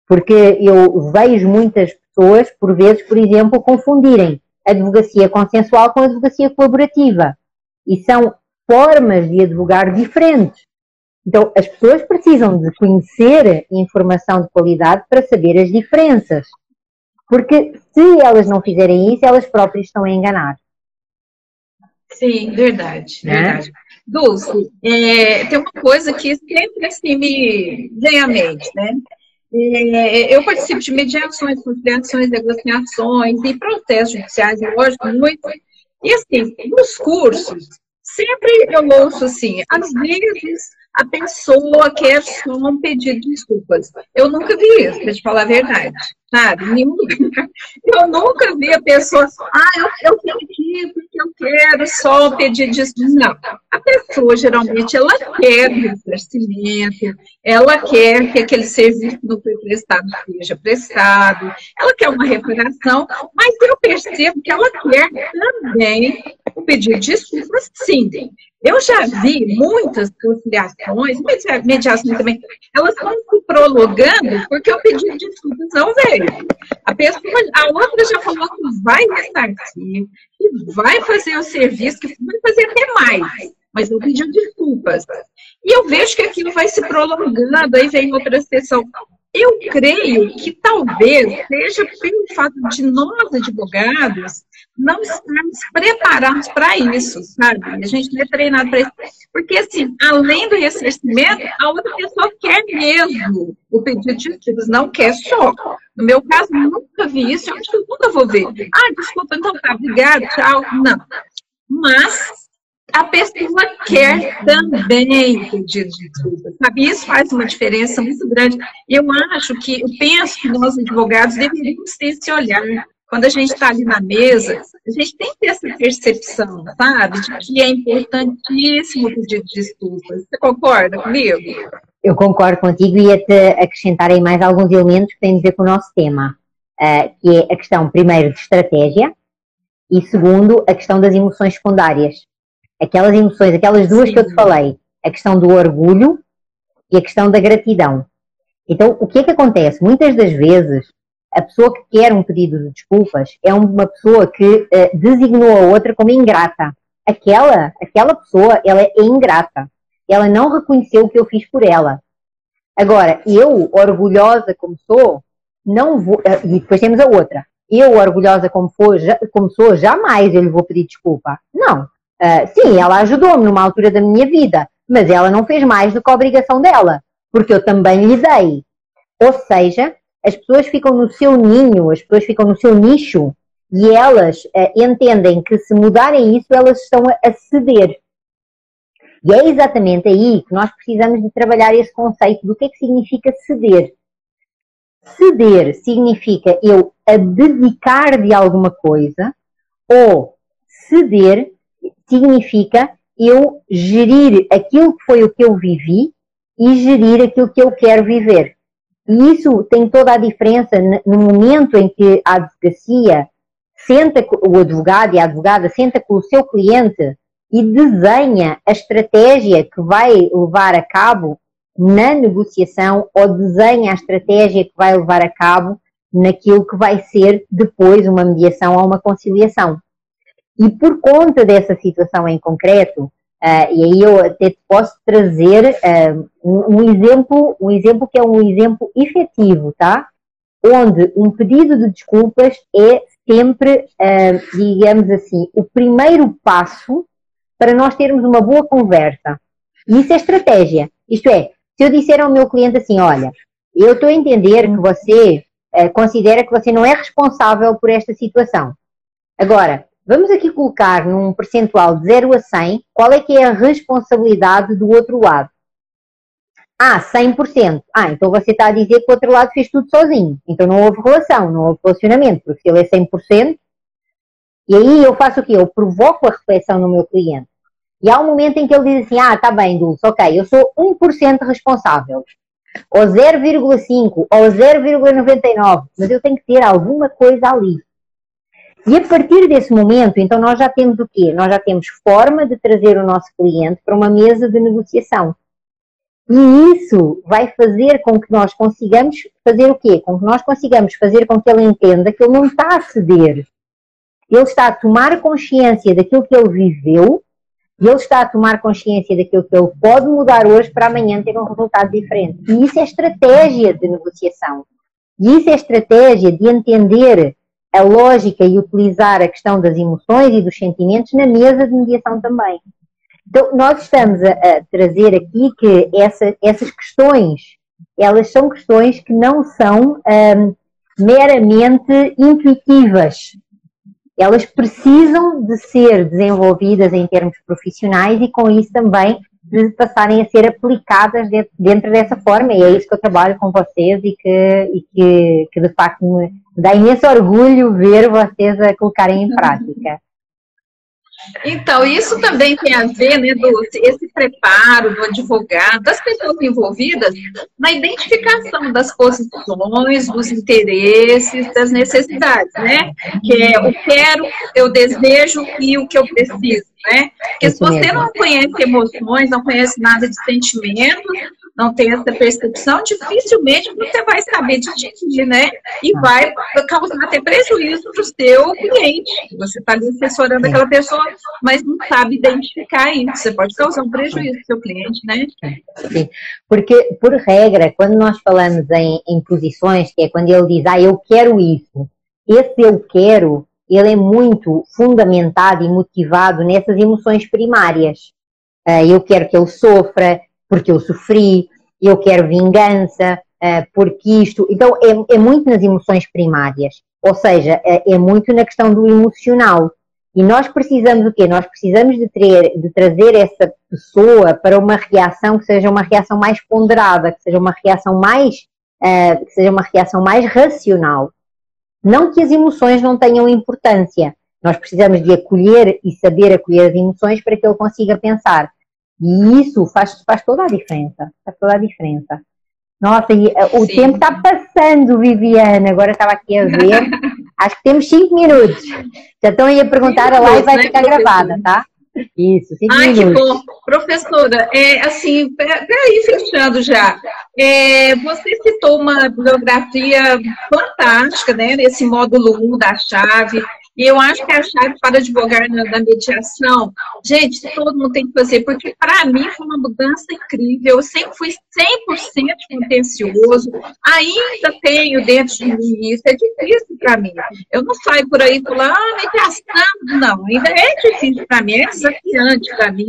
A: Porque eu vejo muitas pessoas, por vezes, por exemplo, confundirem advocacia consensual com advocacia colaborativa. E são formas de advogar diferentes. Então, as pessoas precisam de conhecer informação de qualidade para saber as diferenças. Porque se elas não fizerem isso, elas próprias estão a enganar.
B: Sim, verdade, né? verdade. Dulce, é, tem uma coisa que sempre assim me vem à mente, né? É, eu participo de mediações, conciliações, negociações e processos judiciais, lógico, muito. E assim, nos cursos, sempre eu ouço assim, às vezes a pessoa quer só um pedido de desculpas. Eu nunca vi isso, para te falar a verdade, sabe? Eu nunca vi a pessoa, ah, eu, eu pedi porque eu quero só pedir desculpas. Não. A pessoa, geralmente, ela quer ressarcimento, ela quer que aquele serviço não foi prestado seja prestado, ela quer uma reparação, mas eu percebo que ela quer também o pedido de desculpas, sim. Eu já vi muitas conciliações, mediações também, elas estão se prolongando porque o pedido de desculpas não veio. A pessoa, a outra já falou que vai ressarcir, que vai fazer o serviço, que vai fazer até mais, mas não pediu desculpas. E eu vejo que aquilo vai se prolongando, aí vem outra sessão. Eu creio que talvez seja pelo fato de nós, advogados, não estamos preparados para isso, sabe? A gente não é treinado para isso. Porque, assim, além do ressarcimento, a outra pessoa quer mesmo o pedido de títulos, não quer só. No meu caso, nunca vi isso, eu acho que nunca vou ver. Ah, desculpa, então tá, obrigado, tchau. Não. Mas a pessoa quer também de desculpa, sabe? Isso faz uma diferença muito grande. Eu acho que, eu penso que nós, advogados, deveríamos ter esse olhar quando a gente está ali na mesa, a gente tem que ter essa percepção, sabe? De que é importantíssimo pedir desculpas. Você concorda comigo?
A: Eu concordo contigo e ia-te acrescentar aí mais alguns elementos que têm a ver com o nosso tema, uh, que é a questão, primeiro, de estratégia e, segundo, a questão das emoções secundárias. Aquelas emoções, aquelas duas Sim. que eu te falei, a questão do orgulho e a questão da gratidão. Então, o que é que acontece? Muitas das vezes a pessoa que quer um pedido de desculpas é uma pessoa que uh, designou a outra como ingrata. Aquela, aquela pessoa, ela é ingrata. Ela não reconheceu o que eu fiz por ela. Agora, eu, orgulhosa como sou, não vou. Uh, e depois temos a outra. Eu, orgulhosa como, for, já, como sou, jamais eu lhe vou pedir desculpa. Não. Uh, sim, ela ajudou-me numa altura da minha vida, mas ela não fez mais do que a obrigação dela, porque eu também lhe dei. Ou seja, as pessoas ficam no seu ninho, as pessoas ficam no seu nicho e elas uh, entendem que se mudarem isso, elas estão a, a ceder. E é exatamente aí que nós precisamos de trabalhar esse conceito do que é que significa ceder. Ceder significa eu abdicar de alguma coisa ou ceder significa eu gerir aquilo que foi o que eu vivi e gerir aquilo que eu quero viver. E isso tem toda a diferença no momento em que a advocacia senta, o advogado e a advogada senta com o seu cliente e desenha a estratégia que vai levar a cabo na negociação ou desenha a estratégia que vai levar a cabo naquilo que vai ser depois uma mediação ou uma conciliação. E por conta dessa situação em concreto, Uh, e aí eu até te posso trazer uh, um, um, exemplo, um exemplo que é um exemplo efetivo, tá? Onde um pedido de desculpas é sempre, uh, digamos assim, o primeiro passo para nós termos uma boa conversa. E isso é estratégia. Isto é, se eu disser ao meu cliente assim, olha, eu estou a entender que você considera que você não é responsável por esta situação. Agora, Vamos aqui colocar num percentual de 0 a 100 qual é que é a responsabilidade do outro lado. Ah, 100%. Ah, então você está a dizer que o outro lado fez tudo sozinho. Então não houve relação, não houve relacionamento, porque se ele é 100%, e aí eu faço o quê? Eu provoco a reflexão no meu cliente. E há um momento em que ele diz assim, ah, está bem, Dulce, ok, eu sou 1% responsável. Ou 0,5, ou 0,99, mas eu tenho que ter alguma coisa ali. E a partir desse momento, então, nós já temos o quê? Nós já temos forma de trazer o nosso cliente para uma mesa de negociação. E isso vai fazer com que nós consigamos fazer o quê? Com que nós consigamos fazer com que ele entenda que ele não está a ceder. Ele está a tomar consciência daquilo que ele viveu e ele está a tomar consciência daquilo que ele pode mudar hoje para amanhã ter um resultado diferente. E isso é estratégia de negociação. E isso é estratégia de entender a lógica e utilizar a questão das emoções e dos sentimentos na mesa de mediação também. Então, nós estamos a, a trazer aqui que essa, essas questões elas são questões que não são um, meramente intuitivas. Elas precisam de ser desenvolvidas em termos profissionais e com isso também de passarem a ser aplicadas dentro, dentro dessa forma. E é isso que eu trabalho com vocês e que, e que, que de facto me dá imenso orgulho ver vocês a colocarem em prática.
B: Então, isso também tem a ver, né, do, esse preparo do advogado, das pessoas envolvidas, na identificação das posições, dos interesses, das necessidades, né? Que é o quero, eu desejo e o que eu preciso, né? Porque se você não conhece emoções, não conhece nada de sentimentos, não tem essa percepção, dificilmente você vai saber dirigir, né? E ah. vai causar até prejuízo para o seu cliente. Você está ali assessorando aquela pessoa, mas não sabe identificar isso. Você pode causar um prejuízo para o seu cliente, né?
A: Sim, porque, por regra, quando nós falamos em, em posições, que é quando ele diz, ah, eu quero isso, esse eu quero, ele é muito fundamentado e motivado nessas emoções primárias. Ah, eu quero que ele sofra, porque eu sofri, eu quero vingança, uh, porque isto. Então, é, é, muito nas emoções primárias. Ou seja, é, é, muito na questão do emocional. E nós precisamos o quê? Nós precisamos de, ter, de trazer essa pessoa para uma reação que seja uma reação mais ponderada, que seja uma reação mais, uh, que seja uma reação mais racional. Não que as emoções não tenham importância. Nós precisamos de acolher e saber acolher as emoções para que ele consiga pensar. E isso faz, faz toda a diferença. Faz toda a diferença. Nossa, e, uh, o Sim. tempo está passando, Viviana. Agora estava aqui a ver. Acho que temos cinco minutos. Já estão aí a perguntar, a live vai né, ficar gravada, tá?
B: Isso, cinco Ai, minutos. que bom. Professora, é, assim, peraí, fechando já. É, você citou uma bibliografia fantástica, né, nesse módulo 1 da chave, e eu acho que a chave para advogar na, na mediação, gente, todo mundo tem que fazer, porque para mim foi uma mudança incrível. Eu sempre fui 100% contencioso, ainda tenho dentro de mim isso, é difícil para mim. Eu não saio por aí falando, ah, mediação, não, ainda é difícil para mim, é desafiante para mim.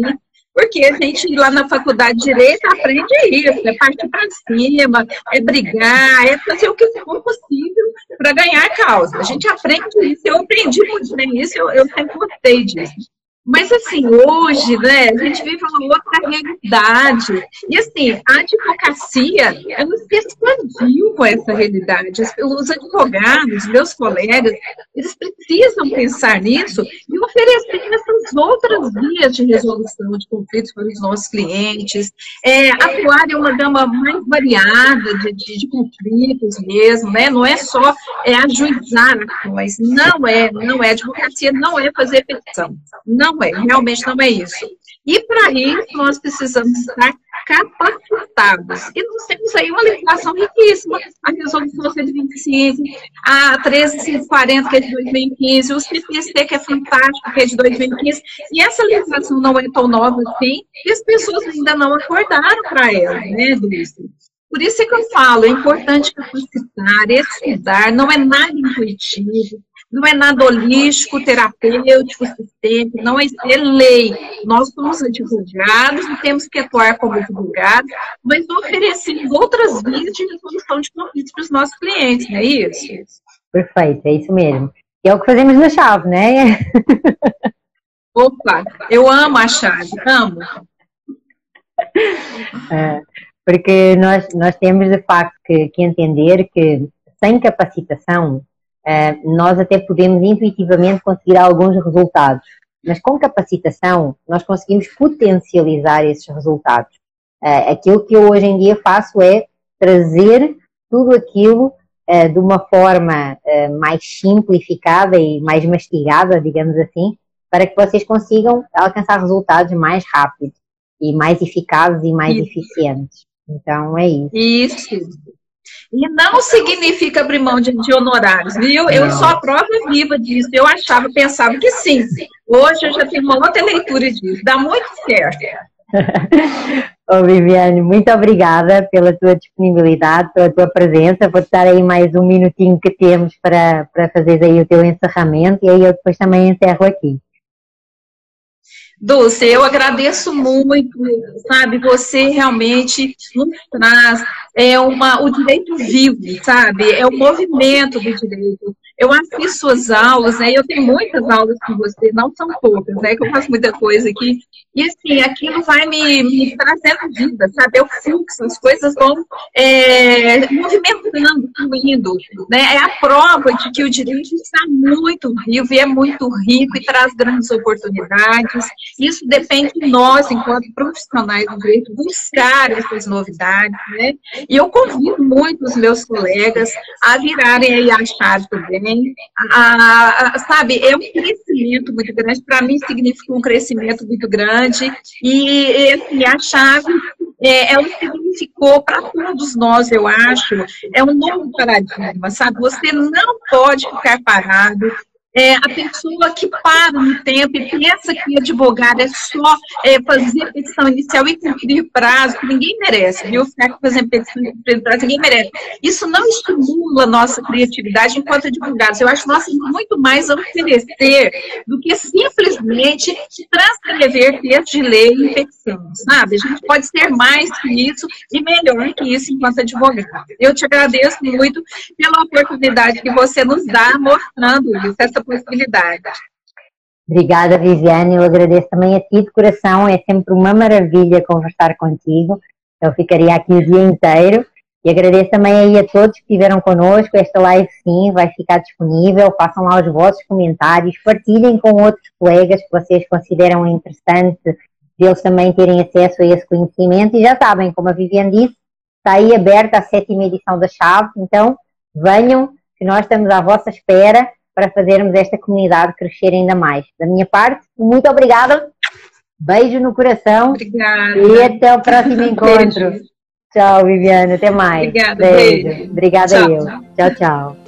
B: Porque a gente lá na faculdade de Direito aprende isso, é partir para cima, é brigar, é fazer o que for possível para ganhar causa. A gente aprende isso, eu aprendi muito bem isso, eu, eu sempre gostei disso. Mas, assim, hoje, né, a gente vive uma outra realidade. E, assim, a advocacia, ela se expandiu com essa realidade. Os advogados, meus colegas, eles precisam pensar nisso e oferecer essas outras vias de resolução de conflitos para os nossos clientes, é, atuar em uma gama mais variada de, de, de, conflitos mesmo, né? Não é só é, ajuizar ações, não é, não é. Advocacia não é fazer petição, não não é, realmente não é isso. E para isso nós precisamos estar capacitados. E nós temos aí uma legislação riquíssima, a resolução 125, a 13540, que é de 2015, o CPC, que é fantástico, que é de 2015, e essa legislação não é tão nova assim, e as pessoas ainda não acordaram para ela, né, Dulce? Por isso é que eu falo, é importante capacitar, estudar, não é nada intuitivo, não é nada holístico, terapêutico, sistêmico, não é, é lei. Nós somos advogados e temos que atuar como advogados, mas oferecendo outras vias de resolução de conflitos para os nossos clientes, não é isso?
A: Perfeito, é isso mesmo. E é o que fazemos na chave, né?
B: Opa, eu amo a chave, amo.
A: É, porque nós, nós temos de facto que, que entender que sem capacitação eh, nós até podemos intuitivamente conseguir alguns resultados, mas com capacitação nós conseguimos potencializar esses resultados. Eh, aquilo que eu hoje em dia faço é trazer tudo aquilo eh, de uma forma mais simplificada e mais mastigada, digamos assim, para que vocês consigam alcançar resultados mais rápidos e mais eficazes e mais isso. eficientes. Então é isso.
B: Isso. E não significa abrir mão de, de honorários, viu? Eu sou a prova viva disso. Eu achava, pensava que sim. Hoje eu já tenho uma outra leitura disso. Dá muito certo.
A: Ô Viviane, muito obrigada pela tua disponibilidade, pela tua presença. Vou estar aí mais um minutinho que temos para, para fazer aí o teu encerramento e aí eu depois também encerro aqui.
B: Dulce, eu agradeço muito, sabe? Você realmente nos traz é uma, o direito vivo, sabe? É o movimento do direito. Eu assisto suas aulas, né? Eu tenho muitas aulas com você, não são poucas, né? Que eu faço muita coisa aqui. E assim, aquilo vai me, me trazendo vida, sabe? Eu fluxo, as coisas vão é, movimentando, fluindo. Né? É a prova de que o direito está muito vivo e é muito rico e traz grandes oportunidades. Isso depende de nós, enquanto profissionais do direito, buscar essas novidades, né? E eu convido muito os meus colegas a virarem aí a chave também. A, a, sabe, é um crescimento muito grande. Para mim, significa um crescimento muito grande. E, assim, a chave é, ela significou para todos nós, eu acho, é um novo paradigma, sabe? Você não pode ficar parado, é, a pessoa que para no tempo e pensa que advogado é só é, fazer petição inicial e cumprir prazo, que ninguém merece, viu? Ficar fazendo petição e cumprir prazo, ninguém merece. Isso não estimula a nossa criatividade enquanto advogados. Eu acho que nós temos muito mais a oferecer do que simplesmente transcrever texto de lei em petição, sabe? A gente pode ser mais que isso e melhor que isso enquanto advogado. Eu te agradeço muito pela oportunidade que você nos dá mostrando isso, essa possibilidade.
A: Obrigada, Viviane. Eu agradeço também a ti de coração. É sempre uma maravilha conversar contigo. Eu ficaria aqui o dia inteiro. E agradeço também aí a todos que estiveram connosco. Esta live, sim, vai ficar disponível. Façam lá os vossos comentários. Partilhem com outros colegas que vocês consideram interessante deles também terem acesso a esse conhecimento. E já sabem, como a Viviane disse, está aí aberta a sétima edição da Chave. Então, venham, que nós estamos à vossa espera para fazermos esta comunidade crescer ainda mais. Da minha parte, muito obrigada. Beijo no coração.
B: Obrigada.
A: E até o próximo encontro. Beijo. Tchau, Viviane. Até mais.
B: Obrigada.
A: Beijo. beijo. Obrigada tchau, eu. tchau. tchau.